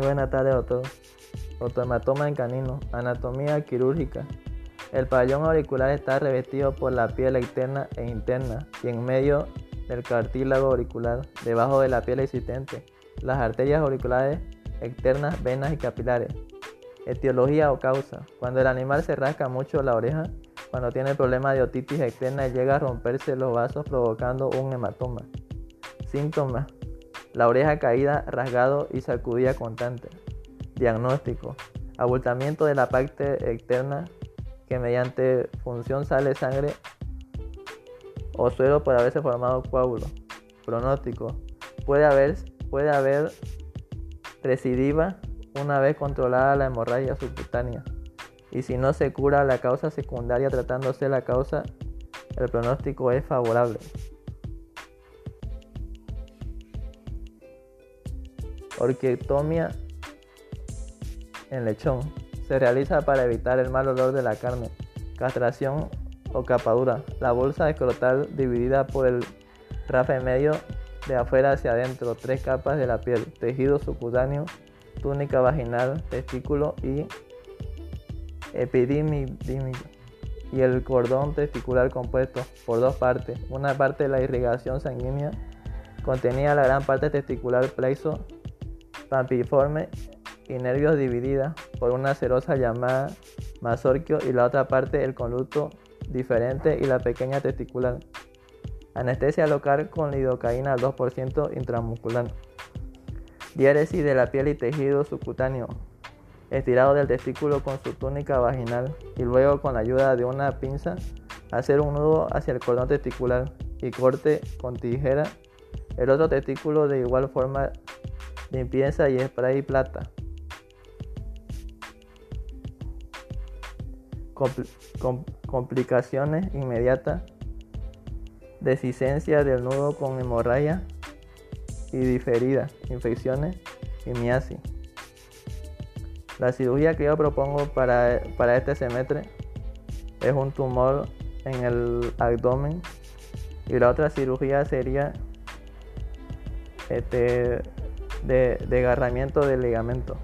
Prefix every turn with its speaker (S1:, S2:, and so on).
S1: buena tarde, doctor. Automatoma en canino. Anatomía quirúrgica. El pabellón auricular está revestido por la piel externa e interna y en medio del cartílago auricular, debajo de la piel existente, las arterias auriculares externas, venas y capilares. Etiología o causa. Cuando el animal se rasca mucho la oreja, cuando tiene problema de otitis externa llega a romperse los vasos provocando un hematoma. Síntomas. La oreja caída, rasgado y sacudida constante. Diagnóstico. Abultamiento de la parte externa que mediante función sale sangre o suero por haberse formado coágulo. Pronóstico. Puede haber, puede haber recidiva una vez controlada la hemorragia subcutánea. Y si no se cura la causa secundaria tratándose la causa, el pronóstico es favorable. Orquiectomía en lechón. Se realiza para evitar el mal olor de la carne. Castración o capadura. La bolsa escrotal dividida por el rafe medio de afuera hacia adentro. Tres capas de la piel. Tejido subcutáneo. Túnica vaginal. Testículo y epidímico. Y el cordón testicular compuesto por dos partes. Una parte de la irrigación sanguínea contenía la gran parte testicular plexo pampiforme y nervios dividida por una serosa llamada masorquio y la otra parte el conducto diferente y la pequeña testicular. Anestesia local con lidocaína al 2% intramuscular. Diéresis de la piel y tejido subcutáneo. Estirado del testículo con su túnica vaginal y luego con la ayuda de una pinza hacer un nudo hacia el cordón testicular y corte con tijera el otro testículo de igual forma limpieza y spray plata. complicaciones inmediatas, desicencia del nudo con hemorragia y diferida, infecciones y miasis. La cirugía que yo propongo para, para este semestre es un tumor en el abdomen y la otra cirugía sería este, de, agarramiento del ligamento.